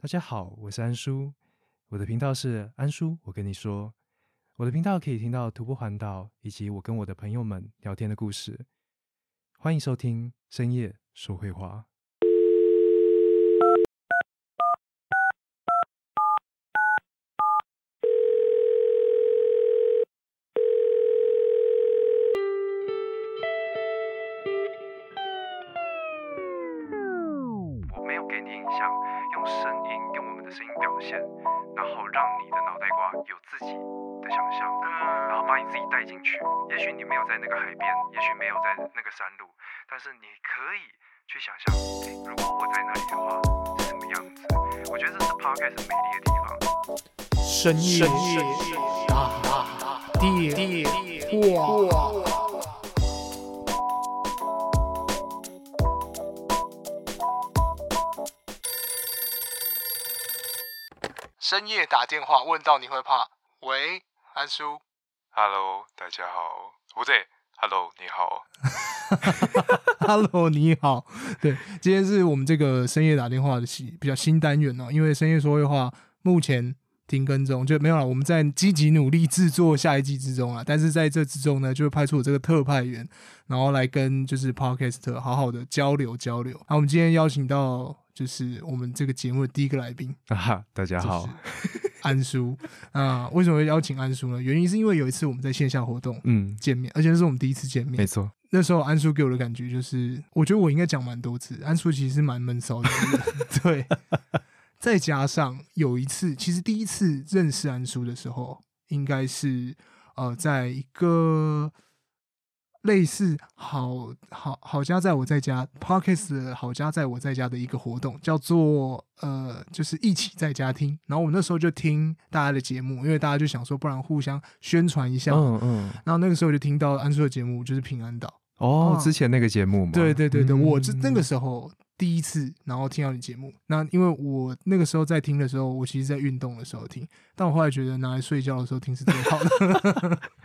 大家好，我是安叔，我的频道是安叔。我跟你说，我的频道可以听到徒步环岛以及我跟我的朋友们聊天的故事。欢迎收听深夜说绘话。你没有在那个海边，也许没有在那个山路，但是你可以去想象，如果我在那里的话是什么样子。我觉得这是 Podcast 美丽的地方。深夜大电话。深夜打电话问到你会怕？喂，安叔。Hello，大家好。不对，Hello，你好。Hello，你好。对，今天是我们这个深夜打电话的新比较新单元哦，因为深夜说会话目前停更中，就没有了。我们在积极努力制作下一季之中啊，但是在这之中呢，就会派出我这个特派员，然后来跟就是 Podcast 好好的交流交流。那我们今天邀请到。就是我们这个节目的第一个来宾啊，大家好，安叔啊。为什么会邀请安叔呢？原因是因为有一次我们在线下活动，嗯，见面，而且那是我们第一次见面，没错。那时候安叔给我的感觉就是，我觉得我应该讲蛮多次，安叔其实是蛮闷骚的，对。再加上有一次，其实第一次认识安叔的时候，应该是呃，在一个。类似好好好家在我在家 Parkes 的好家在我在家的一个活动，叫做呃，就是一起在家听。然后我那时候就听大家的节目，因为大家就想说，不然互相宣传一下。嗯嗯。然后那个时候就听到安叔的节目，就是平安岛。哦，之前那个节目吗？对对对对，嗯、我是那个时候。第一次，然后听到你节目，那因为我那个时候在听的时候，我其实在运动的时候听，但我后来觉得拿来睡觉的时候听是最好的，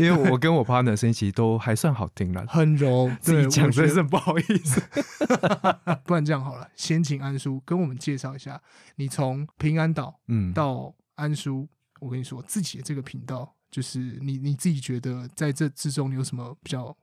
因为我跟我 partner 声音其实都还算好听了，很柔。对，自己讲真是不好意思，不然这样好了，先请安叔跟我们介绍一下，你从平安岛嗯到安叔，嗯、我跟你说自己的这个频道，就是你你自己觉得在这之中你有什么比较？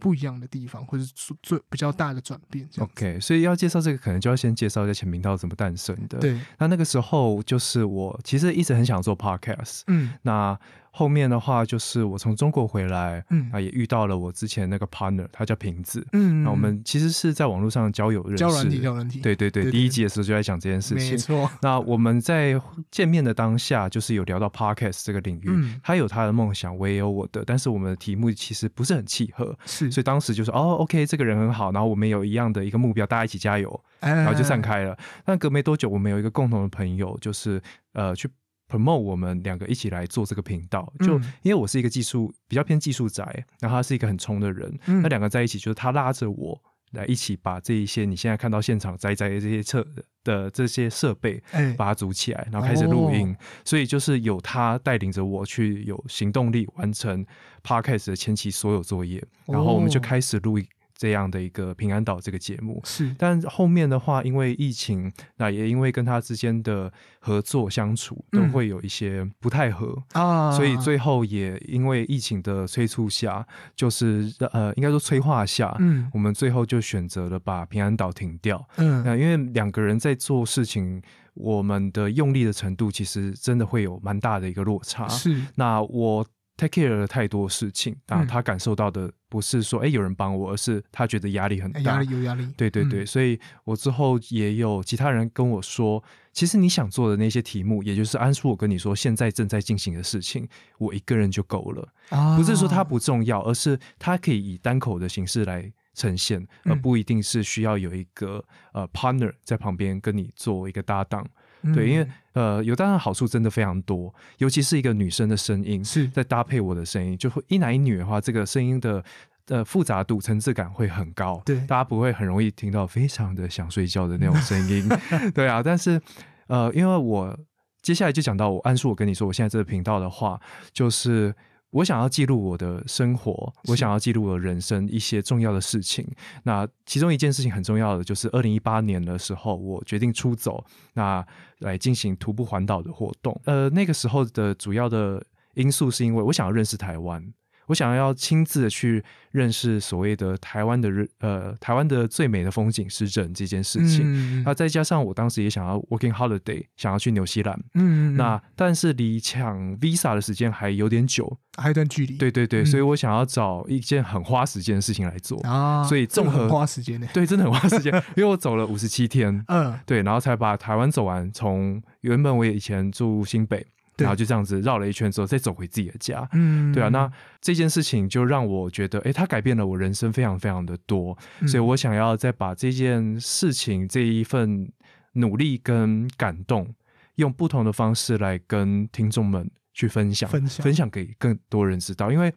不一样的地方，或者是最比较大的转变。OK，所以要介绍这个，可能就要先介绍一下前频道怎么诞生的。对，那那个时候就是我其实一直很想做 Podcast。嗯，那。后面的话就是我从中国回来，嗯。啊，也遇到了我之前那个 partner，他叫瓶子，嗯，那我们其实是在网络上交友认识，交软体，交软体，对对对，第一集的时候就在讲这件事情，没错。那我们在见面的当下，就是有聊到 podcast 这个领域，嗯，他有他的梦想，我也有我的，但是我们的题目其实不是很契合，是，所以当时就说，哦，OK，这个人很好，然后我们有一样的一个目标，大家一起加油，然后就散开了。但隔没多久，我们有一个共同的朋友，就是呃去。Promote 我们两个一起来做这个频道，就因为我是一个技术比较偏技术宅，然后他是一个很冲的人，嗯、那两个在一起就是他拉着我来一起把这一些你现在看到现场宅宅的这些测的这些设备，把它组起来，然后开始录音，哦、所以就是有他带领着我去有行动力完成 Podcast 的前期所有作业，然后我们就开始录。这样的一个平安岛这个节目。是，但后面的话，因为疫情，那也因为跟他之间的合作相处都会有一些不太合啊，所以最后也因为疫情的催促下，就是呃，应该说催化下，嗯，我们最后就选择了把平安岛停掉，嗯，那因为两个人在做事情，我们的用力的程度其实真的会有蛮大的一个落差，是，那我。take care 了太多事情，啊他感受到的不是说，哎、欸，有人帮我，而是他觉得压力很大，压力有压力。对对对，嗯、所以我之后也有其他人跟我说，其实你想做的那些题目，也就是安叔我跟你说现在正在进行的事情，我一个人就够了。啊、不是说它不重要，而是它可以以单口的形式来呈现，而不一定是需要有一个呃 partner 在旁边跟你做一个搭档。对，因为呃，有当然好处真的非常多，尤其是一个女生的声音，是在搭配我的声音，就会一男一女的话，这个声音的呃复杂度、层次感会很高。对，大家不会很容易听到非常的想睡觉的那种 声音。对啊，但是呃，因为我接下来就讲到我安叔，我跟你说，我现在这个频道的话，就是我想要记录我的生活，我想要记录我人生一些重要的事情。那其中一件事情很重要的，就是二零一八年的时候，我决定出走，那来进行徒步环岛的活动。呃，那个时候的主要的因素是因为我想要认识台湾。我想要亲自的去认识所谓的台湾的呃台湾的最美的风景是人这件事情，嗯，那再加上我当时也想要 working holiday，想要去纽西兰，嗯，那但是离抢 visa 的时间还有点久，还有一段距离，对对对，嗯，所以我想要找一件很花时间的事情来做啊，所以综合很花时间的，对，真的很花时间，因为我走了五十七天，嗯，对，然后才把台湾走完，从原本我以前住新北。然后就这样子绕了一圈之后，再走回自己的家。嗯，对啊，那这件事情就让我觉得，哎，它改变了我人生非常非常的多。嗯，所以我想要再把这件事情这一份努力跟感动，用不同的方式来跟听众们去分享，分享，分享给更多人知道。因为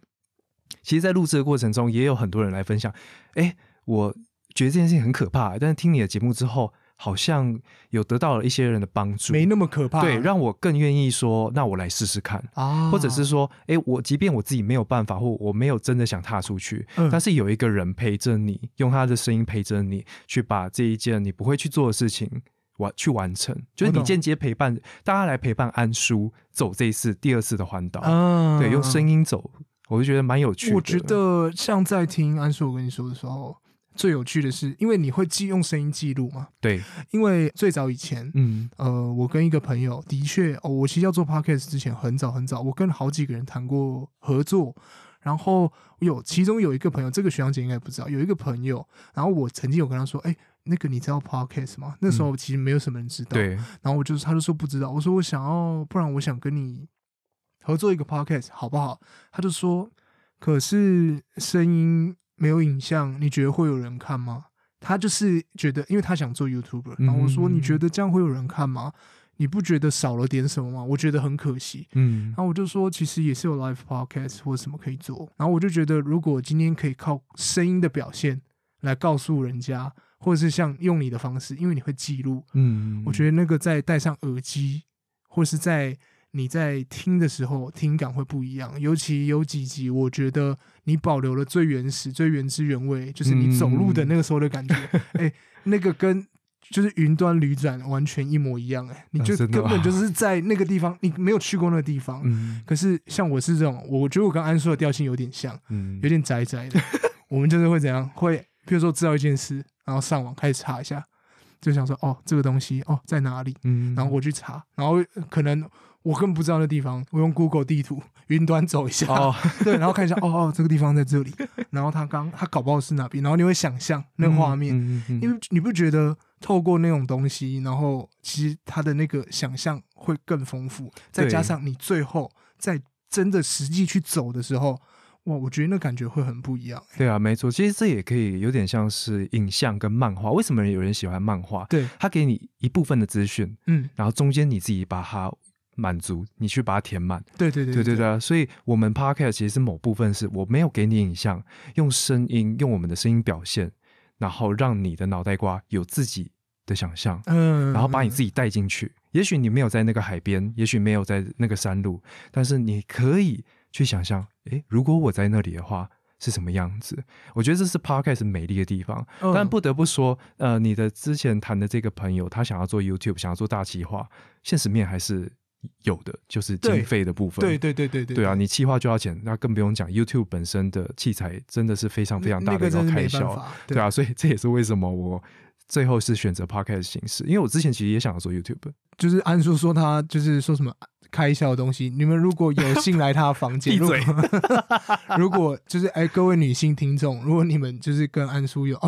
其实，在录制的过程中，也有很多人来分享，哎，我觉得这件事情很可怕，但是听你的节目之后。好像有得到了一些人的帮助，没那么可怕。对，让我更愿意说，那我来试试看。啊，或者是说，哎，我即便我自己没有办法，或我没有真的想踏出去，嗯，但是有一个人陪着你，用他的声音陪着你，去把这一件你不会去做的事情完去完成，就是你间接陪伴大家来陪伴安叔走这一次第二次的环岛，嗯，对，用声音走，我就觉得蛮有趣的。我觉得像在听安叔我跟你说的时候。最有趣的是，因为你会记用声音记录嘛？对，因为最早以前，嗯，呃，我跟一个朋友的确，哦，我其实要做 podcast 之前很早很早，我跟好几个人谈过合作，然后有其中有一个朋友，这个学长姐应该不知道，有一个朋友，然后我曾经有跟他说，哎，那个你知道 podcast 吗？那时候其实没有什么人知道，对，然后我就是，他就说不知道，我说我想要，不然我想跟你合作一个 podcast 好不好？他就说，可是声音。没有影像，你觉得会有人看吗？他就是觉得，因为他想做 YouTuber，然后我说，你觉得这样会有人看吗？你不觉得少了点什么吗？我觉得很可惜。嗯，然后我就说，其实也是有 Live Podcast 或什么可以做。然后我就觉得，如果今天可以靠声音的表现来告诉人家，或者是像用你的方式，因为你会记录，嗯，我觉得那个在戴上耳机，或是在。你在听的时候，听感会不一样。尤其有几集，我觉得你保留了最原始、最原汁原味，就是你走路的那个时候的感觉。哎、嗯欸，那个跟就是云端旅展完全一模一样、欸。哎，你就根本就是在那个地方，你没有去过那个地方。嗯。可是像我是这种，我觉得我跟安叔的调性有点像，嗯，有点宅宅的。我们就是会怎样？会，比如说知道一件事，然后上网开始查一下，就想说哦，这个东西哦在哪里？嗯。然后我去查，然后可能。我根本不知道那地方，我用 Google 地图云端走一下，oh. 对，然后看一下，哦哦，这个地方在这里，然后他刚他搞不好是哪边，然后你会想象那个画面，嗯嗯嗯、因为你不觉得透过那种东西，然后其实他的那个想象会更丰富，再加上你最后在真的实际去走的时候，哇，我觉得那感觉会很不一样。对啊，没错，其实这也可以有点像是影像跟漫画。为什么有人喜欢漫画？对，他给你一部分的资讯，嗯，然后中间你自己把它。满足你去把它填满，对对对对对对，所以，我们 podcast 其实是某部分是我没有给你影像，用声音，用我们的声音表现，然后让你的脑袋瓜有自己的想象，嗯，然后把你自己带进去。也许你没有在那个海边，也许没有在那个山路，但是你可以去想象，诶，如果我在那里的话是什么样子？我觉得这是 podcast 美丽的地方。但不得不说，呃，你的之前谈的这个朋友，他想要做 YouTube，想要做大企划，现实面还是。有的就是经费的部分，对对对对对，对啊，你企划就要钱，那更不用讲 YouTube 本身的器材真的是非常非常大的一个开销，对，对啊，所以这也是为什么我最后是选择 Podcast 形式，因为我之前其实也想要做 YouTube，就是安叔说他就是说什么。开销的东西，你们如果有幸来他的房间，如果 如果就是哎，各位女性听众，如果你们就是跟安叔有，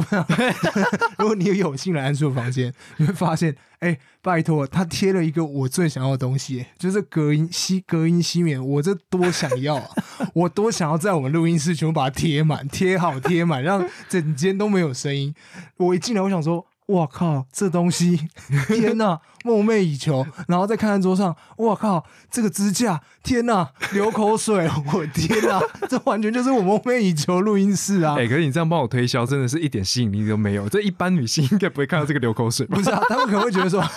如果你有幸来安叔的房间，你会发现，哎，拜托，他贴了一个我最想要的东西，就是隔音吸隔音吸棉，我这多想要啊！我多想要在我们录音室全部把它贴满，贴好贴满，让整间都没有声音。我一进来，我想说。我靠，这东西，天哪，梦寐以求。然后再看看桌上，我靠，这个支架，天哪，流口水，我天哪，这完全就是我梦寐以求录音室啊！哎、欸，可是你这样帮我推销，真的是一点吸引力都没有。这一般女性应该不会看到这个流口水吧？不是啊，他们可能会觉得说，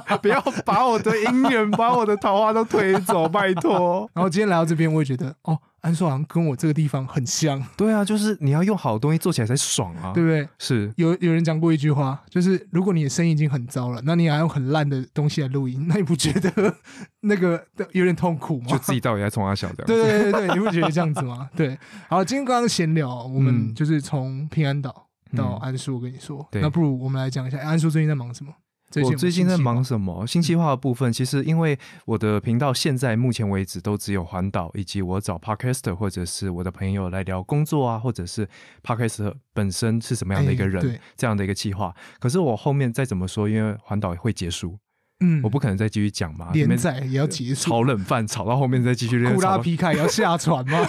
不要把我我的姻缘，把我的桃花都推走，拜托。然后今天来到这边，我也觉得哦。安叔好像跟我这个地方很像，对啊，就是你要用好东西做起来才爽啊，对不对？是有有人讲过一句话，就是如果你的生意已经很糟了，那你还用很烂的东西来录音，那你不觉得 那个有点痛苦吗？就自己到底在冲三小的。对对对对，你不觉得这样子吗？对。好，今天刚刚闲聊，我们就是从平安岛到安叔，我跟你说，嗯、那不如我们来讲一下安叔最近在忙什么？我最近在忙什么？新计划的部分，其实因为我的频道现在目前为止都只有环岛，以及我找 Podcaster 或者是我的朋友来聊工作啊，或者是 Podcaster 本身是什么样的一个人，这样的一个计划。可是我后面再怎么说，因为环岛会结束。嗯，我不可能再继续讲嘛，连载也要结束，炒冷饭炒到后面再继续。库拉皮卡也要下船吗？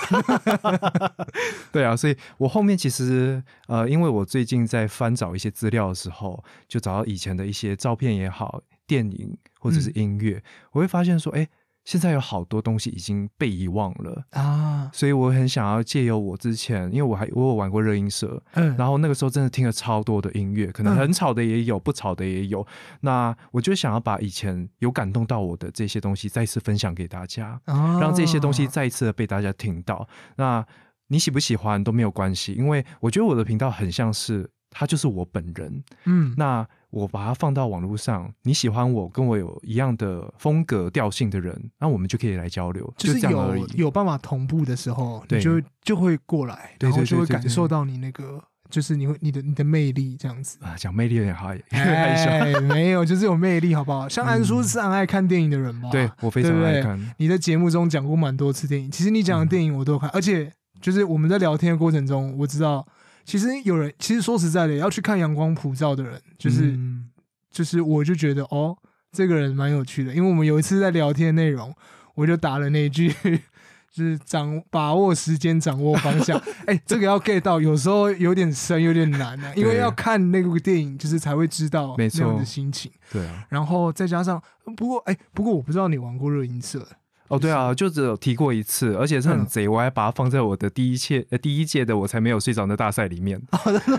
对啊，所以我后面其实呃，因为我最近在翻找一些资料的时候，就找到以前的一些照片也好，电影或者是音乐，嗯、我会发现说，哎、欸。现在有好多东西已经被遗忘了啊，所以我很想要借由我之前，因为我还我有玩过热音社，嗯，然后那个时候真的听了超多的音乐，可能很吵的也有，不吵的也有。那我就想要把以前有感动到我的这些东西再次分享给大家，让这些东西再一次的被大家听到。那你喜不喜欢都没有关系，因为我觉得我的频道很像是他就是我本人，嗯，那。我把它放到网络上，你喜欢我，跟我有一样的风格调性的人，那我们就可以来交流，就是这样而已。有办法同步的时候，你就就会过来，然后就会感受到你那个，就是你会你的你的魅力这样子啊。讲魅力有点害 羞，没有，就是有魅力，好不好？像安叔是很爱看电影的人吧？对，我非常爱看。你在节目中讲过蛮多次电影，其实你讲的电影我都看，而且就是我们在聊天的过程中，我知道。其实有人，其实说实在的，要去看《阳光普照》的人，就是、嗯、就是，我就觉得哦，这个人蛮有趣的。因为我们有一次在聊天内容，我就打了那句，就是掌把握时间，掌握方向。哎、欸，这个要 get 到，有时候有点深，有点难呢、啊。因为要看那部电影，就是才会知道那样的心情。对啊。然后再加上，不过哎、欸，不过我不知道你玩过热音社。哦，对啊，就只有提过一次，而且是很贼，我还把它放在我的第一届呃第一届的我才没有睡着的大赛里面。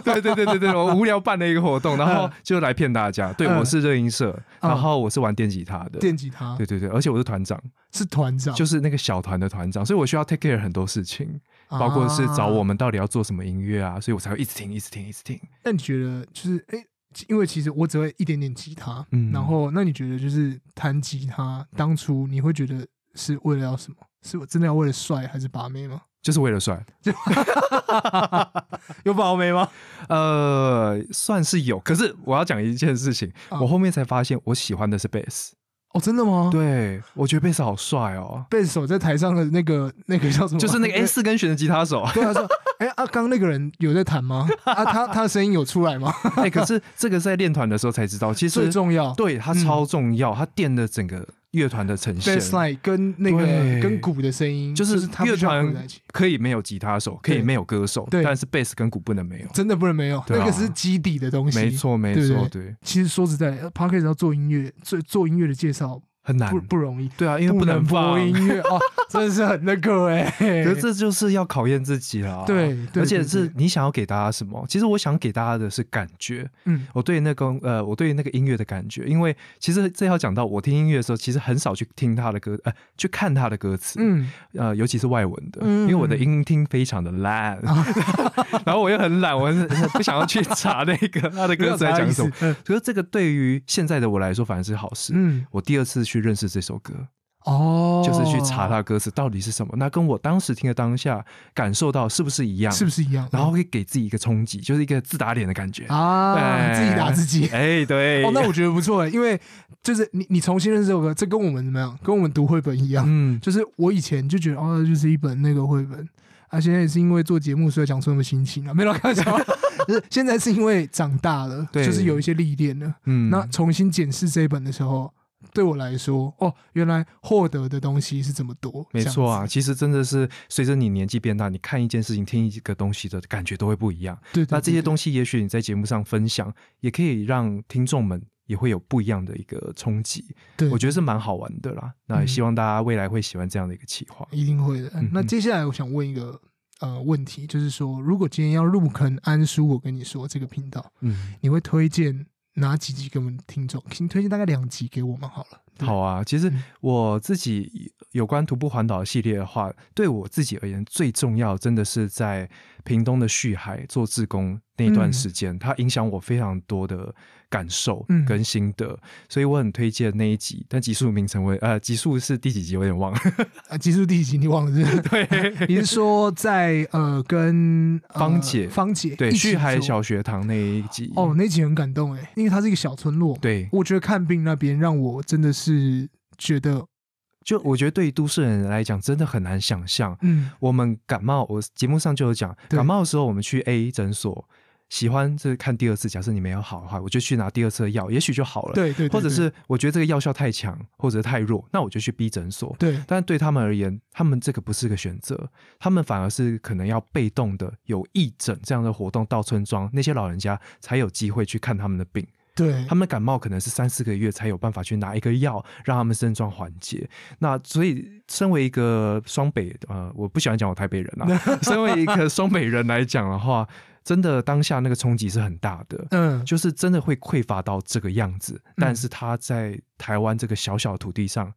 对对对对对，我无聊办了一个活动，然后就来骗大家。对，我是热音社，然后我是玩电吉他的。电吉他。对对对，而且我是团长，是团长，就是那个小团的团长，所以我需要 take care 很多事情，包括是找我们到底要做什么音乐啊，所以我才会一直听，一直听，一直听。那你觉得就是哎，因为其实我只会一点点吉他，嗯，然后那你觉得就是弹吉他，当初你会觉得？是为了要什么？是我真的要为了帅还是把妹吗？就是为了帅，有把妹吗？呃，算是有。可是我要讲一件事情，啊、我后面才发现，我喜欢的是贝斯。哦，真的吗？对，我觉得贝斯好帅哦。贝斯手在台上的那个那个叫什么？就是那个 A 四根弦的吉他手。对啊，说，哎、欸、啊，刚刚那个人有在弹吗？啊，他他的声音有出来吗？哎、欸，可是这个在练团的时候才知道，其实最重要，对，他超重要，他垫的整个。乐团的呈现，bassline 跟那个跟鼓的声音，就是乐团可以没有吉他手，可以没有歌手，但是贝斯跟鼓不能没有，真的不能没有，那个是基底的东西。没错，没错，对。其实说实在，Podcast 要做音乐，做做音乐的介绍。很难，不不容易。对啊，因为不能播音乐哦，真的是很那个哎。可是这就是要考验自己了。对，而且是你想要给大家什么？其实我想给大家的是感觉。嗯，我对那个呃，我对那个音乐的感觉，因为其实这要讲到我听音乐的时候，其实很少去听他的歌，呃，去看他的歌词。嗯，呃，尤其是外文的，因为我的音听非常的烂，然后我又很懒，我不想要去查那个他的歌词在讲什么。所以这个对于现在的我来说，反而是好事。嗯，我第二次去。去认识这首歌哦，就是去查它歌词到底是什么。那跟我当时听的当下感受到是不是一样？是不是一样？然后会给自己一个冲击，就是一个自打脸的感觉啊，自己打自己。哎，对。哦，那我觉得不错，因为就是你你重新认识这首歌，这跟我们怎么样？跟我们读绘本一样。嗯，就是我以前就觉得哦，就是一本那个绘本啊，现在也是因为做节目，所以讲出那么心情啊，没有开玩笑。就 是现在是因为长大了，就是有一些历练了。嗯，那重新检视这一本的时候。对我来说，哦，原来获得的东西是这么多。没错啊，其实真的是随着你年纪变大，你看一件事情、听一个东西的感觉都会不一样。对，对，对，对，那这些东西，也许你在节目上分享，也可以让听众们也会有不一样的一个冲击。对，我觉得是蛮好玩的啦。那也希望大家未来会喜欢这样的一个企划。一定会的。那接下来我想问一个呃问题，就是说，如果今天要入坑安叔，我跟你说这个频道，嗯，你会推荐？哪几集给我们听众？请推荐大概两集给我们好了。好啊。其实我自己有关徒步环岛系列的话，对我自己而言，最重要真的是在屏东的旭海做志工那一段时间，嗯、它影响我非常多的。感受跟心得，嗯、所以我很推荐那一集。但集数名称为呃，集数是第几集？我有点忘了。啊，集数第几集？你忘了是不是？对，你是说在呃跟芳姐、芳姐对去海小学堂那一集？哦，那集很感动哎，因为它是一个小村落。对，我觉得看病那边让我真的是觉得，就我觉得对于都市人来讲，真的很难想象。嗯，我们感冒，我节目上就有讲，感冒的时候我们去 A 诊所。喜欢这看第二次，假设你没有好的话，我就去拿第二次的药，也许就好了。对对，对，对，或者是我觉得这个药效太强或者太弱，那我就去 B 诊所。对，但对他们而言，他们这个不是个选择，他们反而是可能要被动的有义诊这样的活动到村庄，那些老人家才有机会去看他们的病。对，他们感冒可能是三四个月才有办法去拿一个药让他们症状缓解。那所以，身为一个双北，呃，我不喜欢讲我台北人啊，身为一个双北人来讲的话。真的当下那个冲击是很大的，嗯，就是真的会匮乏到这个样子。嗯、但是他在台湾这个小小土地上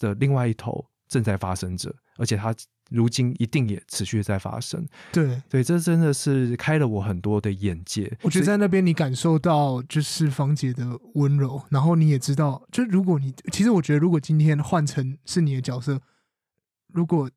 的另外一头正在发生着，而且他如今一定也持续在发生。对对，这真的是开了我很多的眼界。我觉得在那边你感受到就是芳姐的温柔，然后你也知道，就如果你其实我觉得如果今天换成是你的角色，如果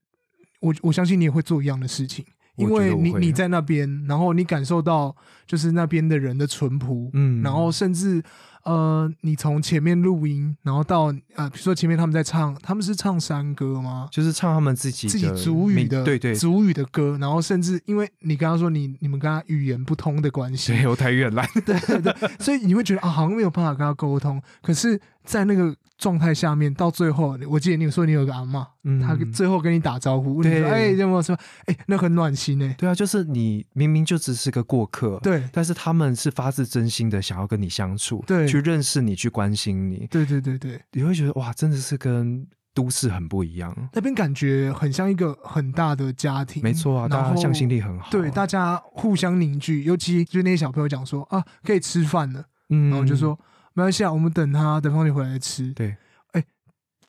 我我相信你也会做一样的事情。因为你你在那边，然后你感受到就是那边的人的淳朴，嗯，然后甚至呃，你从前面录音，然后到呃，比如说前面他们在唱，他们是唱山歌吗？就是唱他们自己自己族语的，对对，族语的歌，然后甚至因为你刚刚说你你们跟他语言不通的关系，对，我台语很烂，对对对，所以你会觉得啊，好像没有办法跟他沟通，可是，在那个。状态下面到最后，我记得你有说你有个阿嬷，嗯，他最后跟你打招呼，对，哎，有没有说，哎，那很暖心呢？对啊，就是你明明就只是个过客，对，但是他们是发自真心的想要跟你相处，对，去认识你，去关心你，对对对对，你会觉得哇，真的是跟都市很不一样，那边感觉很像一个很大的家庭，没错啊，大家向心力很好，对，大家互相凝聚，尤其就那些小朋友讲说啊，可以吃饭了，嗯，然后就说没关系啊，我们等他，等方姐回来吃，对。哎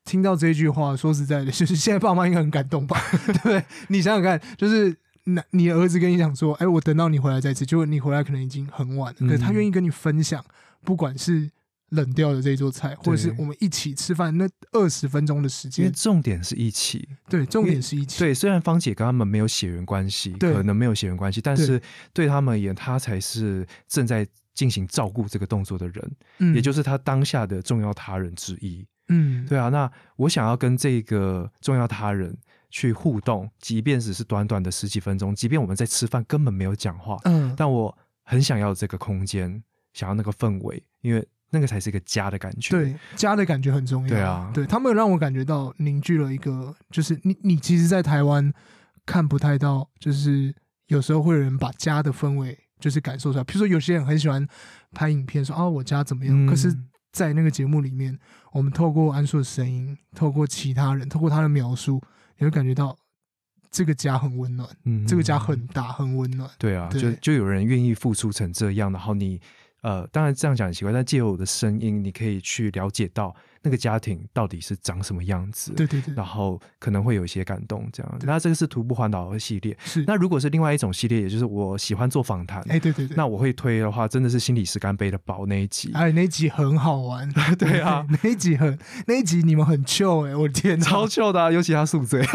听到这句话，说实在的，就是现在爸妈应该很感动吧？对不对？你想想看，就是那你儿子跟你讲说：“哎，我等到你回来再吃。”结果你回来可能已经很晚了，嗯、可是他愿意跟你分享，不管是冷掉的这一桌菜，或者是我们一起吃饭那二十分钟的时间。重点是一起，对，重点是一起。对，虽然芳姐跟他们没有血缘关系，对可能没有血缘关系，但是对他们而言，他才是正在进行照顾这个动作的人，嗯、也就是他当下的重要他人之一。嗯，对啊，那我想要跟这个重要他人去互动，即便只是短短的十几分钟，即便我们在吃饭根本没有讲话，嗯，但我很想要这个空间，想要那个氛围，因为那个才是一个家的感觉。对，家的感觉很重要。对啊，对，他们让我感觉到凝聚了一个，就是你你其实，在台湾看不太到，就是有时候会有人把家的氛围就是感受出来。比如说，有些人很喜欢拍影片说啊，我家怎么样，嗯、可是。在那个节目里面，我们透过安叔的声音，透过其他人，透过他的描述，你会感觉到这个家很温暖，嗯，这个家很大，很温暖。对啊，对就就有人愿意付出成这样，然后你。呃，当然这样讲很奇怪，但借由我的声音，你可以去了解到那个家庭到底是长什么样子。对对对。然后可能会有一些感动，这样。对那这个是徒步环岛的系列。是。那如果是另外一种系列，也就是我喜欢做访谈。哎，对对对。那我会推的话，真的是心理师干杯的宝那一集。哎，那一集很好玩。对啊，那一集很，那一集你们很糗哎，我的天，超糗的，尤其他宿醉。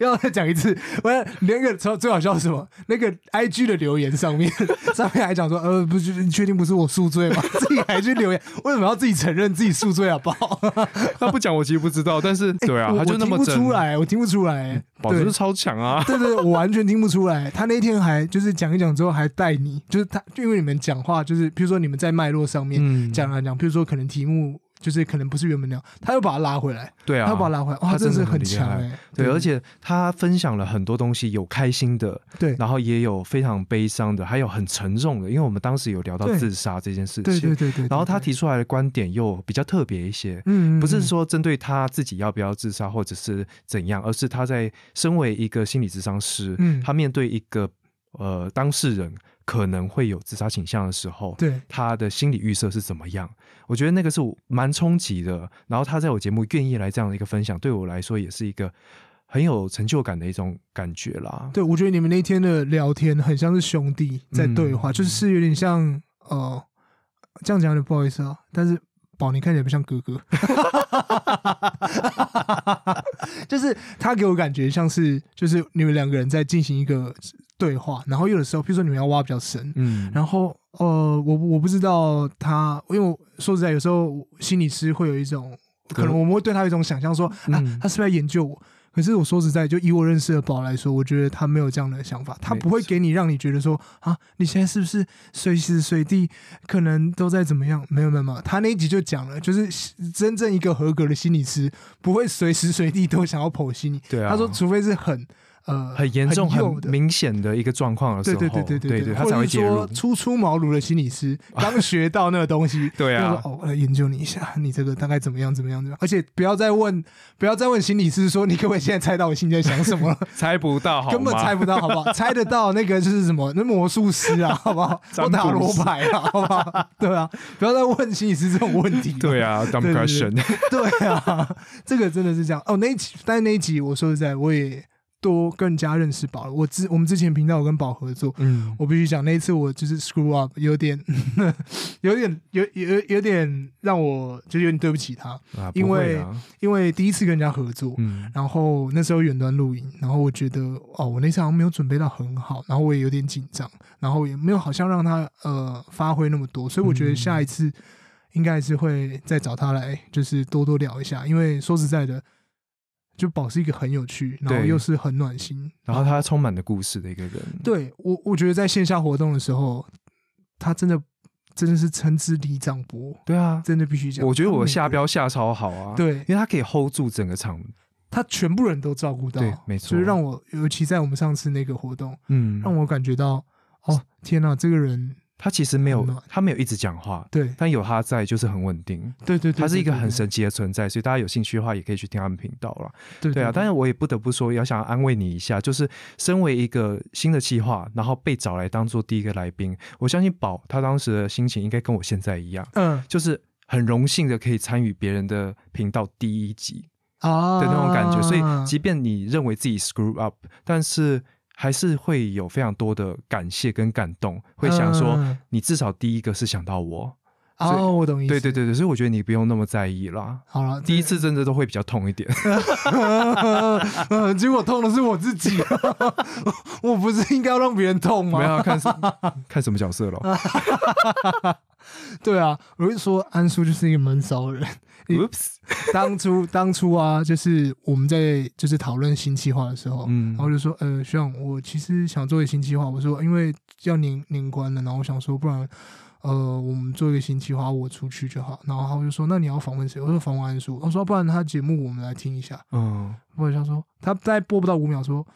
要再讲一次，我连个最最好笑是什么？那个 IG 的留言上面，上面还讲说。呃，不是，你确定不是我宿醉吗？自己还去留言，为什么要自己承认自己宿醉啊？宝，他不讲，我其实不知道。但是，对啊，欸、他就那么听不出来，我听不出来。宝是超强啊！对，对对，我完全听不出来。他那天还就是讲一讲之后，还带你，就是他就，因为你们讲话，就是比如说你们在脉络上面讲啊讲，比如说可能题目。就是可能不是原本那样，他又把他拉回来，对啊，他又把他拉回来，哇，他真的是很强哎，对，而且他分享了很多东西，有开心的，对，然后也有非常悲伤的，还有很沉重的，因为我们当时有聊到自杀这件事情，对对对对，然后他提出来的观点又比较特别一些，嗯，不是说针对他自己要不要自杀或者是怎样，而是他在身为一个心理咨商师，嗯，他面对一个呃当事人可能会有自杀倾向的时候，对。他的心理预设是怎么样？我觉得那个是蛮冲击的。然后他在我节目愿意来这样的一个分享，对我来说也是一个很有成就感的一种感觉啦。对，我觉得你们那天的聊天很像是兄弟在对话，嗯、就是有点像呃，这样讲有点不好意思啊，但是。宝，你看起来不像哥哥，就是他给我感觉像是，就是你们两个人在进行一个对话，然后有的时候，比如说你们要挖比较深，嗯，然后呃，我我不知道他，因为我说实在，有时候心理师会有一种，可能我们会对他有一种想象，说啊，他是不是在研究我？可是我说实在，就以我认识的宝来说，我觉得他没有这样的想法，他不会给你让你觉得说啊，你现在是不是随时随地可能都在怎么样？没有没有没有，他那一集就讲了，就是真正一个合格的心理师不会随时随地都想要剖析你。对啊，他说除非是很。呃，很严重、很明显的一个状况的时候，对对对对对，对，对，他才会介初出茅庐的心理师 刚学到那个东西，对啊，哦，我来研究你一下，你这个大概怎么样？怎么样？怎么样？而且不要再问，不要再问心理师说，你可不可以现在猜到我心里在想什么了？猜不到好，根本猜不到，好不好？猜得到那个就是什么？那魔术师啊，好不好？我打罗牌啊，好不好？对啊，不要再问心理师这种问题。对啊，dumb question。对啊，这个真的是这样。哦，那一集，但是那一集，我说实在，我也。多更加认识宝。我之我们之前频道有跟宝合作，嗯，我必须讲那一次我就是 screw up，有点，有点，有有有点让我就有点对不起他，啊、因为、啊、因为第一次跟人家合作，嗯，然后那时候远端录音，然后我觉得哦，我那次好像没有准备到很好，然后我也有点紧张，然后也没有好像让他呃发挥那么多，所以我觉得下一次应该是会再找他来，就是多多聊一下，因为说实在的。就宝是一个很有趣，然后又是很暖心，然后他充满了故事的一个人。对我，我觉得在线下活动的时候，他真的真的是称之李长博。对啊，真的必须讲。我觉得我下标下超好啊，对，因为他可以 hold 住整个场，他全部人都照顾到，对，没错。就是让我，尤其在我们上次那个活动，嗯，让我感觉到，哦，天哪，这个人。他其实没有，他没有一直讲话，对，但有他在就是很稳定，对对对，他是一个很神奇的存在，所以大家有兴趣的话也可以去听他们频道了，对对啊。但是我也不得不说，要想要安慰你一下，就是身为一个新的企划，然后被找来当做第一个来宾，我相信宝他当时的心情应该跟我现在一样，嗯，就是很荣幸的可以参与别人的频道第一集啊的那种感觉，所以即便你认为自己 screw up，但是。还是会有非常多的感谢跟感动，会想说你至少第一个是想到我。哦，我懂意思。对对对对，所以我觉得你不用那么在意啦。好了，第一次真的都会比较痛一点。结果痛的是我自己，我不是应该要让别人痛吗？没有看看什么角色了。对啊，我就说安叔就是一个闷骚的人。Oops，当初当初啊，就是我们在就是讨论新计划的时候，嗯，然后就说，呃，徐长，我其实想做一个新计划。我说，因为要年年关了，然后我想说，不然，呃，我们做一个新计划，我出去就好。然后他就说，那你要访问谁？我说访问安叔。我说，不然他节目我们来听一下。嗯，我想说，他在播不到五秒说。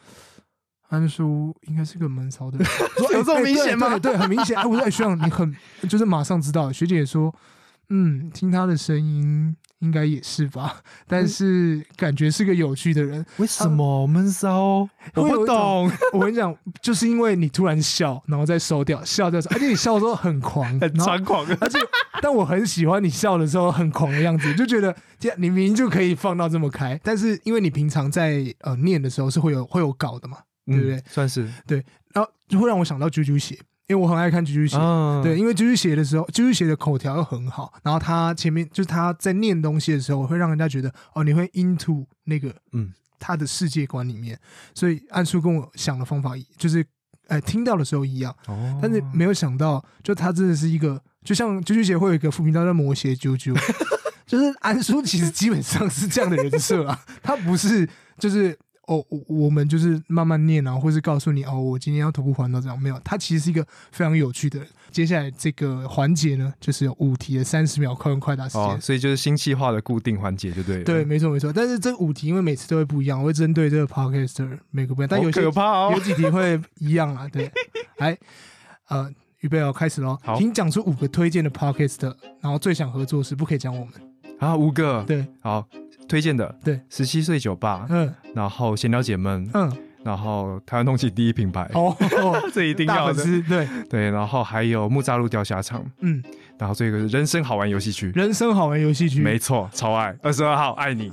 安叔应该是个闷骚的人，有这么明显吗？对，对，很明显。哎，我说，哎，学长，你很就是马上知道。学姐也说，嗯，听他的声音应该也是吧，但是感觉是个有趣的人。为什么闷骚？我不懂。我跟你讲，就是因为你突然笑，然后再收掉，笑掉，而且你笑的时候很狂，很猖狂。而且，但我很喜欢你笑的时候很狂的样子，就觉得这样你明明就可以放到这么开，但是因为你平常在呃念的时候是会有会有稿的嘛。对不对？算是对，然后就会让我想到啾啾鞋，因为我很爱看啾啾鞋。哦、对，因为啾啾写的时候，啾啾写的口条又很好，然后他前面就是他在念东西的时候，会让人家觉得哦，你会 into 那个嗯他的世界观里面。所以安叔跟我想的方法就是，哎，听到的时候一样，哦、但是没有想到，就他真的是一个，就像啾啾鞋会有一个副频道叫魔鞋啾啾，就是安叔其实基本上是这样的人设啊，他不是就是。哦，我们就是慢慢念啊，或是告诉你哦，我今天要徒步环岛这样没有。它其实是一个非常有趣的人。接下来这个环节呢，就是有五题的三十秒快问快答时间。哦，所以就是新企划的固定环节，就对了。对，没错没错。但是这五题因为每次都会不一样，我会针对这个 podcaster 每个不一样，但有些、哦、有几题会一样啊。对，来，呃，预备哦，开始喽。好，请讲出五个推荐的 podcaster，然后最想合作是不可以讲我们。啊，五个。对，好。推荐的对，十七岁酒吧，嗯，然后闲聊解闷，嗯，然后台湾通勤第一品牌哦，这一定要的，对。对，然后还有木栅路钓虾场，嗯，然后这个人生好玩游戏区，人生好玩游戏区，没错，超爱二十二号爱你，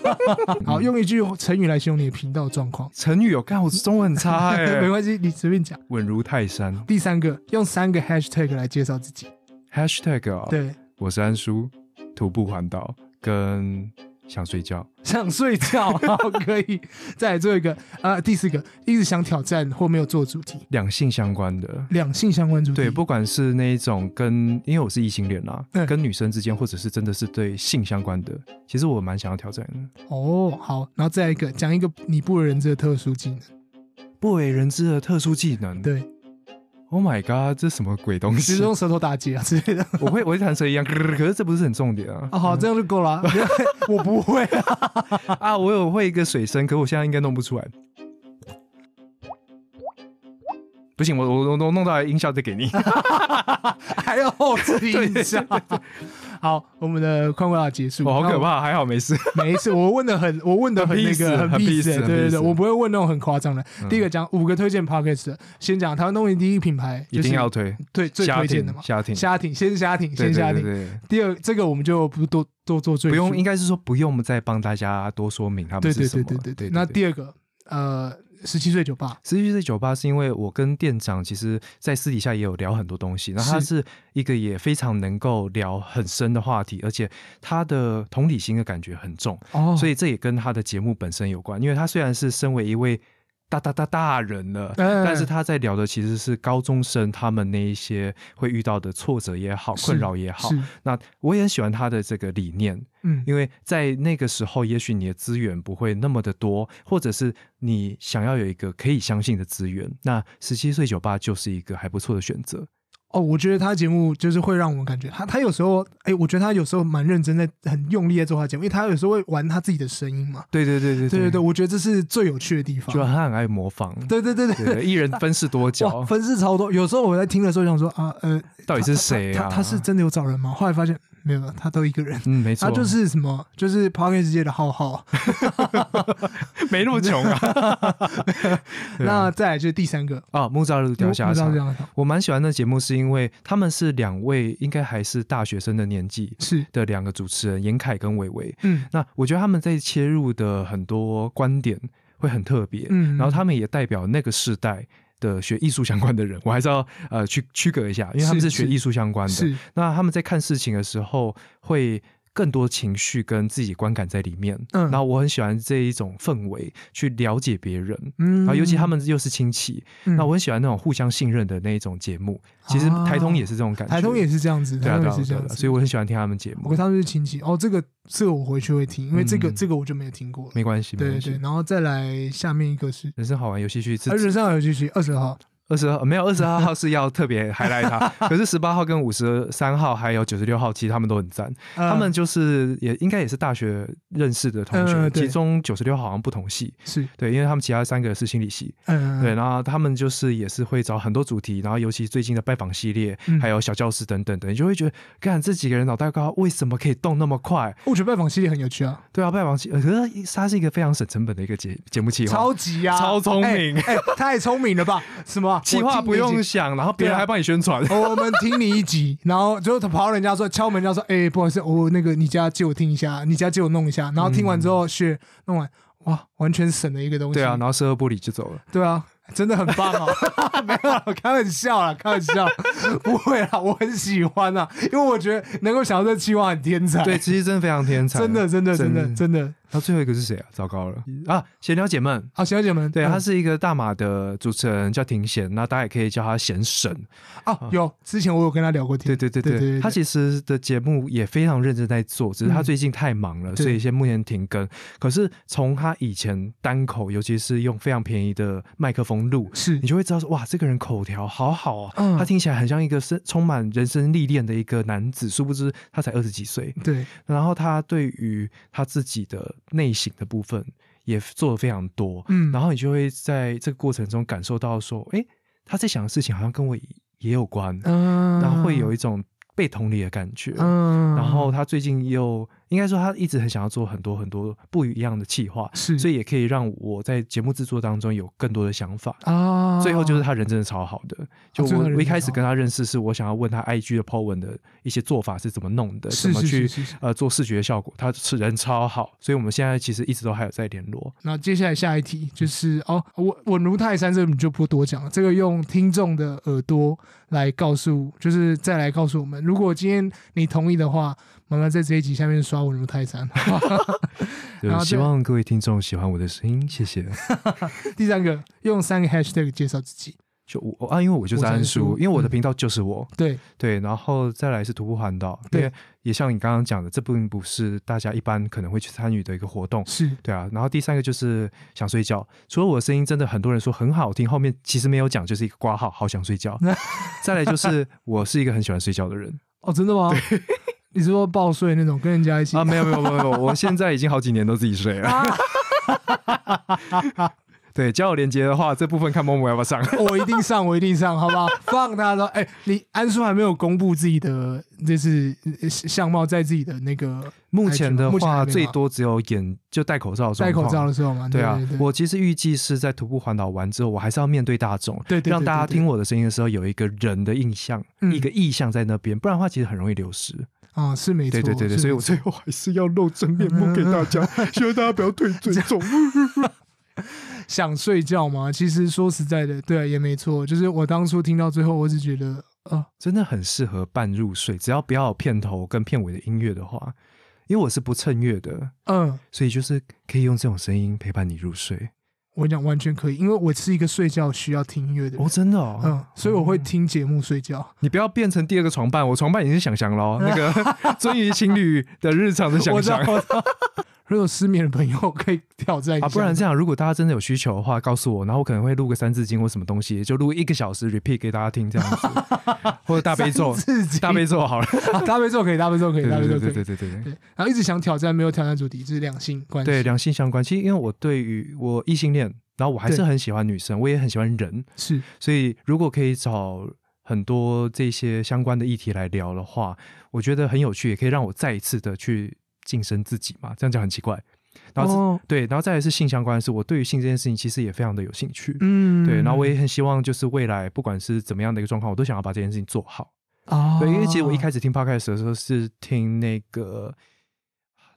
好，用一句成语来形容你的频道状况，成语有看我中文很差哎，没关系，你随便讲，稳如泰山。第三个，用三个 hashtag 来介绍自己，hashtag 啊，对，我是安叔，徒步环岛跟。想睡觉，想睡觉，好，可以再来做一个啊、呃，第四个，一直想挑战或没有做主题，两性相关的，两性相关主题，对，不管是那一种跟，因为我是异性恋啦，嗯、跟女生之间，或者是真的是对性相关的，其实我蛮想要挑战的。哦，好，然后再来一个，讲一个你不为人知的特殊技能，不为人知的特殊技能，对。Oh my god，这什么鬼东西？就是用舌头打结啊之类的。我会，我会弹舌一样，可是这不是很重点啊。啊好，这样就够了。我不会啊。啊，我有会一个水声，可我现在应该弄不出来。不行，我我我弄到音效再给你。还要后置音效。好，我们的快问要结束。好可怕，还好没事。没事，我问的很，我问的很那个很屁事。对对对，我不会问那种很夸张的。第一个讲五个推荐 Podcast，先讲台湾东西第一品牌，一定要推，对最推荐的嘛。虾艇，虾艇，先虾艇，先虾艇。第二，这个我们就不多多做赘述。不用，应该是说不用再帮大家多说明他们是什么。对对对对对。那第二个，呃。十七岁酒吧，十七岁酒吧是因为我跟店长其实，在私底下也有聊很多东西。然后他是一个也非常能够聊很深的话题，而且他的同理心的感觉很重。哦，所以这也跟他的节目本身有关。因为他虽然是身为一位大大大大人了，但是他在聊的其实是高中生他们那一些会遇到的挫折也好，困扰也好。那我也很喜欢他的这个理念。嗯，因为在那个时候，也许你的资源不会那么的多，或者是你想要有一个可以相信的资源，那十七岁酒吧就是一个还不错的选择。哦，我觉得他节目就是会让我们感觉他他有时候，哎，我觉得他有时候蛮认真，在很用力在做他节目，因为他有时候会玩他自己的声音嘛。对对对对对对对，我觉得这是最有趣的地方。就他很爱模仿。对对对对，艺人分饰多角，分饰超多。有时候我在听的时候想说啊，呃，到底是谁啊？他他是真的有找人吗？后来发现。没有，他都一个人。嗯，没错，他就是什么，就是 Podcast 界的浩浩，没那么穷啊。那再来就是第三个啊，木栅路钓虾场。我蛮喜欢的节目，是因为他们是两位应该还是大学生的年纪，是的两个主持人严凯跟伟伟。嗯，那我觉得他们在切入的很多观点会很特别。嗯，然后他们也代表那个世代。的学艺术相关的人，我还是要呃去区隔一下，因为他们是学艺术相关的。那他们在看事情的时候会。更多情绪跟自己观感在里面，嗯，然后我很喜欢这一种氛围，去了解别人，嗯，然后尤其他们又是亲戚，嗯，那我很喜欢那种互相信任的那一种节目。其实台通也是这种感觉，台通也是这样子，对啊，对啊，对啊，所以我很喜欢听他们节目。我跟他们是亲戚哦，这个这个我回去会听，因为这个这个我就没有听过，没关系，对对对，然后再来下面一个是人生好玩游戏区，人生好玩游戏区二十号。二十号没有，二十二号是要特别 highlight 他，可是十八号跟五十三号还有九十六号，其实他们都很赞。他们就是也应该也是大学认识的同学，其中九十六号好像不同系，是。对，因为他们其他三个是心理系，嗯，对，然后他们就是也是会找很多主题，然后尤其最近的拜访系列，还有小教室等等等，你就会觉得，看这几个人脑袋瓜为什么可以动那么快？我觉得拜访系列很有趣啊，对啊，拜访系，可是他是一个非常省成本的一个节节目企划，超级啊，超聪明，哎，太聪明了吧？什么？企划不用想，然后别人还帮你宣传。我们听你一集，然后就他跑到人家说敲门，人家说：“哎，不好意思，我那个你家借我听一下，你家借我弄一下。”然后听完之后，血弄完，哇，完全省了一个东西。对啊，然后射后玻璃就走了。对啊，真的很棒哦。没有，开玩笑啦，开玩笑，不会啦，我很喜欢啊，因为我觉得能够想到这个企划很天才。对，其实真的非常天才，真的，真的，真的，真的。他最后一个是谁啊？糟糕了啊！闲聊解闷啊，闲聊解闷，对，他是一个大马的主持人，叫庭贤，那大家也可以叫他贤神啊。有之前我有跟他聊过天，对对对对，他其实的节目也非常认真在做，只是他最近太忙了，所以先目前停更。可是从他以前单口，尤其是用非常便宜的麦克风录，是你就会知道说，哇，这个人口条好好啊，他听起来很像一个是充满人生历练的一个男子，殊不知他才二十几岁。对，然后他对于他自己的。内省的部分也做的非常多，嗯，然后你就会在这个过程中感受到说，哎，他在想的事情好像跟我也有关，嗯，然后会有一种被同理的感觉，嗯，然后他最近又。应该说他一直很想要做很多很多不一样的企划，是，所以也可以让我在节目制作当中有更多的想法啊。最后就是他人真的超好的，就我我一开始跟他认识，是我想要问他 IG 的 po 文的一些做法是怎么弄的，怎么去呃做视觉效果，他是人超好，所以我们现在其实一直都还有在联络。那接下来下一题就是哦，稳稳如泰山，这个你就不多讲了，这个用听众的耳朵来告诉，就是再来告诉我们，如果今天你同意的话。麻烦在这一集下面刷我如泰山，对，希望各位听众喜欢我的声音，谢谢。第三个，用三个 hashtag 介绍自己，就我啊，因为我就是安叔，因为我的频道就是我，嗯、对。对，然后再来是徒步环岛，对，也像你刚刚讲的，这并不是大家一般可能会去参与的一个活动，是。对啊。然后第三个就是想睡觉，除了我的声音真的很多人说很好听，后面其实没有讲，就是一个挂号，好想睡觉。再来就是我是一个很喜欢睡觉的人，哦，真的吗？你是说抱睡那种，跟人家一起啊？没有没有没有，我现在已经好几年都自己睡了。对，交友连接的话，这部分看默默要不要上？我一定上，我一定上，好不好？放他说，哎、欸，你安叔还没有公布自己的就是相貌，在自己的那个目前的话，最多只有演就戴口罩的时候，戴口罩的时候嘛。对啊，我其实预计是在徒步环岛完之后，我还是要面对大众，对，让大家听我的声音的时候有一个人的印象，嗯、一个意象在那边，不然的话其实很容易流失。啊，是没错，对对对对，所以我最后还是要露真面目给大家，希望大家不要退尊重。想睡觉吗？其实说实在的，对啊，也没错。就是我当初听到最后，我只觉得，啊，真的很适合半入睡，只要不要有片头跟片尾的音乐的话，因为我是不衬乐的，嗯，所以就是可以用这种声音陪伴你入睡。我讲完全可以，因为我是一个睡觉需要听音乐的人哦，真的哦，嗯，所以我会听节目睡觉。你不要变成第二个床伴，我床伴已经是想想喽，那个尊于情侣的日常的想象。如果失眠的朋友可以挑战一下，啊，不然这样，如果大家真的有需求的话，告诉我，然后我可能会录个三字经或什么东西，就录一个小时 repeat 给大家听这样子，或者大悲咒，大悲咒好了，大悲咒可以，大悲咒可以，大悲咒可以，对对对对对。然后一直想挑战没有挑战主题，就是两性关系，对两性相关。其实因为我对于我异性恋，然后我还是很喜欢女生，我也很喜欢人，是，所以如果可以找很多这些相关的议题来聊的话，我觉得很有趣，也可以让我再一次的去晋升自己嘛。这样讲很奇怪。然后、哦、对，然后再来是性相关的事，我对于性这件事情其实也非常的有兴趣，嗯，对，然后我也很希望就是未来不管是怎么样的一个状况，我都想要把这件事情做好啊。对，因为其实我一开始听 Podcast 的时候是听那个，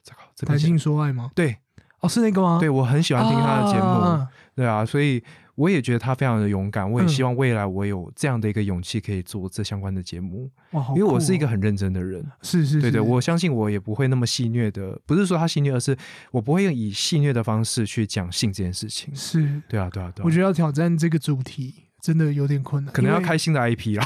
这个这个谈性说爱吗？对，哦，是那个吗？对，我很喜欢听他的节目，啊对啊，所以。我也觉得他非常的勇敢，我也希望未来我有这样的一个勇气可以做这相关的节目，哇，因为我是一个很认真的人，是是是，对对，我相信我也不会那么戏谑的，不是说他戏谑，而是我不会用以戏谑的方式去讲性这件事情，是。对啊对啊对啊，我觉得要挑战这个主题。真的有点困难，可能要开新的 IP 啦，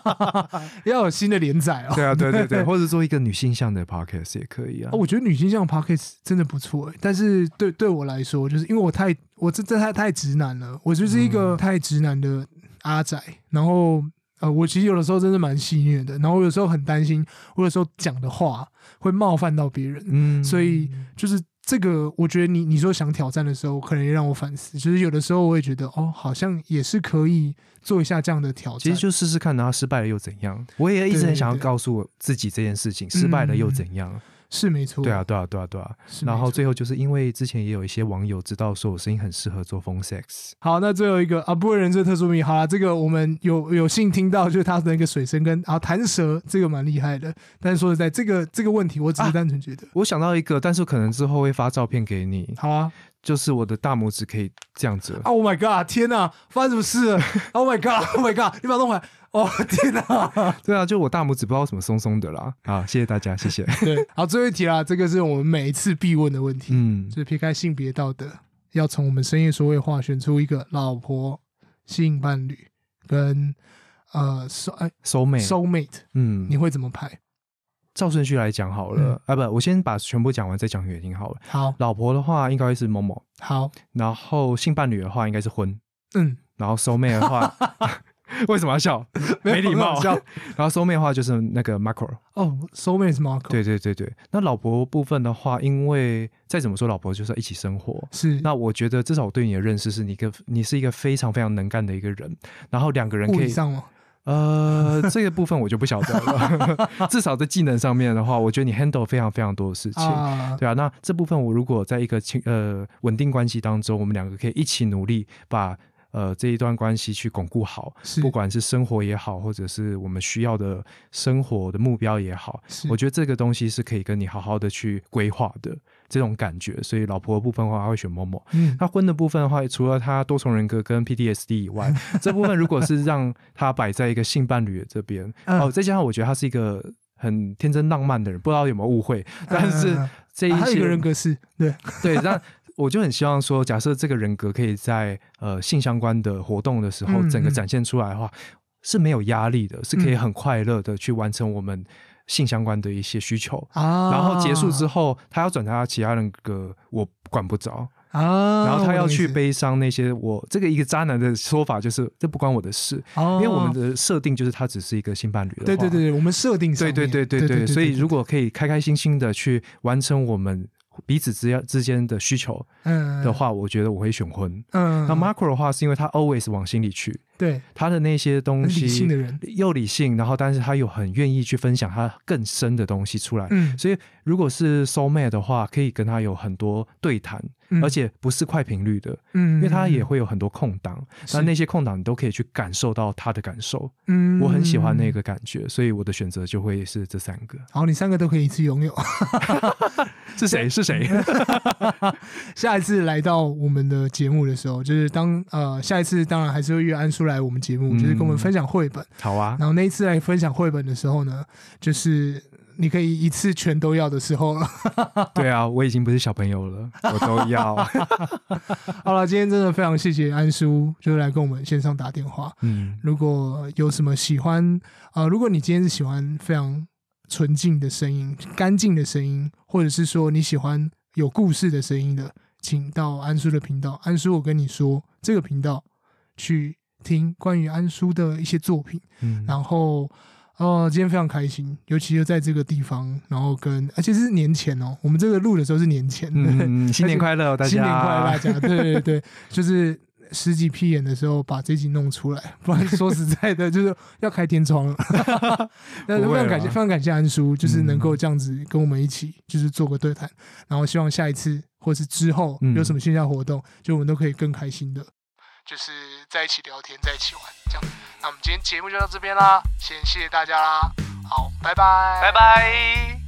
要有新的连载哦。对啊，对对对，或者做一个女性向的 Podcast 也可以啊。我觉得女性向 Podcast 真的不错，但是对对我来说，就是因为我太我这这太太直男了，我就是一个太直男的阿仔。然后呃，我其实有的时候真的蛮戏虐的，然后我有时候很担心，我有时候讲的话会冒犯到别人，嗯，所以就是。这个我觉得你你说想挑战的时候，可能也让我反思。就是有的时候我也觉得，哦，好像也是可以做一下这样的挑战。其实就试试看，然后失败了又怎样？我也一直很想要告诉我自己这件事情，失败了又怎样？嗯是没错，对啊，对啊，对啊，对啊。然后最后就是因为之前也有一些网友知道说我声音很适合做 phone sex。好，那最后一个啊，不为人知的特殊秘密。好了，这个我们有有幸听到，就是他的那个水声跟啊弹舌，这个蛮厉害的。但是说实在，这个这个问题，我只是单纯觉得、啊，我想到一个，但是可能之后会发照片给你。好啊。就是我的大拇指可以这样子。Oh my god！天哪，发生什么事了？Oh my god！Oh my god！你把它弄回来。哦，天哪！对啊，就我大拇指不知道什么松松的啦。好，谢谢大家，谢谢。对，好，最后一题啦，这个是我们每一次必问的问题。嗯，就是撇开性别道德，要从我们深夜说会话选出一个老婆、性伴侣跟呃，soul 哎，soul mate soul mate。嗯，你会怎么排？照顺序来讲好了，嗯、啊不，我先把全部讲完再讲原因好了。好，老婆的话应该是某某。好，然后性伴侣的话应该是婚。嗯，然后 soul mate 的话，为什么要笑？没礼貌。笑。然后 soul mate 的话就是那个 Marco。哦，soul mate 是 Marco。对对对对。那老婆部分的话，因为再怎么说，老婆就是要一起生活。是。那我觉得至少我对你的认识是你一个，你是一个非常非常能干的一个人。然后两个人可以。上吗？呃，这个部分我就不晓得了。至少在技能上面的话，我觉得你 handle 非常非常多的事情，啊对啊。那这部分我如果在一个亲呃稳定关系当中，我们两个可以一起努力把。呃，这一段关系去巩固好，不管是生活也好，或者是我们需要的生活的目标也好，我觉得这个东西是可以跟你好好的去规划的这种感觉。所以老婆的部分的话，他会选某某。嗯，那婚的部分的话，除了他多重人格跟 PTSD 以外，这部分如果是让他摆在一个性伴侣的这边，嗯、哦，再加上我觉得他是一个很天真浪漫的人，不知道有没有误会，但是这一些、啊、一个人格是对对，那。我就很希望说，假设这个人格可以在呃性相关的活动的时候，整个展现出来的话，是没有压力的，是可以很快乐的去完成我们性相关的一些需求。啊、然后结束之后，他要转他其他人格，我管不着。啊，然后他要去悲伤那些我，我这个一个渣男的说法就是这不关我的事，哦、因为我们的设定就是他只是一个性伴侣的。对对对，我们设定对对对对对，所以如果可以开开心心的去完成我们。彼此之间之间的需求嗯的话，嗯、我觉得我会选婚。嗯，那 Marco 的话是因为他 always 往心里去，对他的那些东西，理性的人又理性，然后但是他又很愿意去分享他更深的东西出来。嗯，所以如果是 soul mate 的话，可以跟他有很多对谈。而且不是快频率的，嗯，因为它也会有很多空档，那、嗯、那些空档你都可以去感受到他的感受，嗯，我很喜欢那个感觉，所以我的选择就会是这三个。好，你三个都可以一次拥有，是谁？是谁？下一次来到我们的节目的时候，就是当呃下一次当然还是会约安叔来我们节目，嗯、就是跟我们分享绘本。好啊，然后那一次来分享绘本的时候呢，就是。你可以一次全都要的时候了。对啊，我已经不是小朋友了，我都要。好了，今天真的非常谢谢安叔，就是来跟我们线上打电话。嗯，如果有什么喜欢，呃，如果你今天是喜欢非常纯净的声音、干净的声音，或者是说你喜欢有故事的声音的，请到安叔的频道。安叔，我跟你说，这个频道去听关于安叔的一些作品，嗯，然后。哦，今天非常开心，尤其就在这个地方，然后跟而且是年前哦，我们这个录的时候是年前，嗯，新年快乐，大家，新年快乐，大家，对对对，就是十几屁眼的时候把这集弄出来，不然说实在的，就是要开天窗了。那非常感谢，非常感谢安叔，就是能够这样子跟我们一起，就是做个对谈，然后希望下一次或是之后有什么线下活动，就我们都可以更开心的。就是在一起聊天，在一起玩，这样。那我们今天节目就到这边啦，先谢谢大家啦，好，拜拜，拜拜。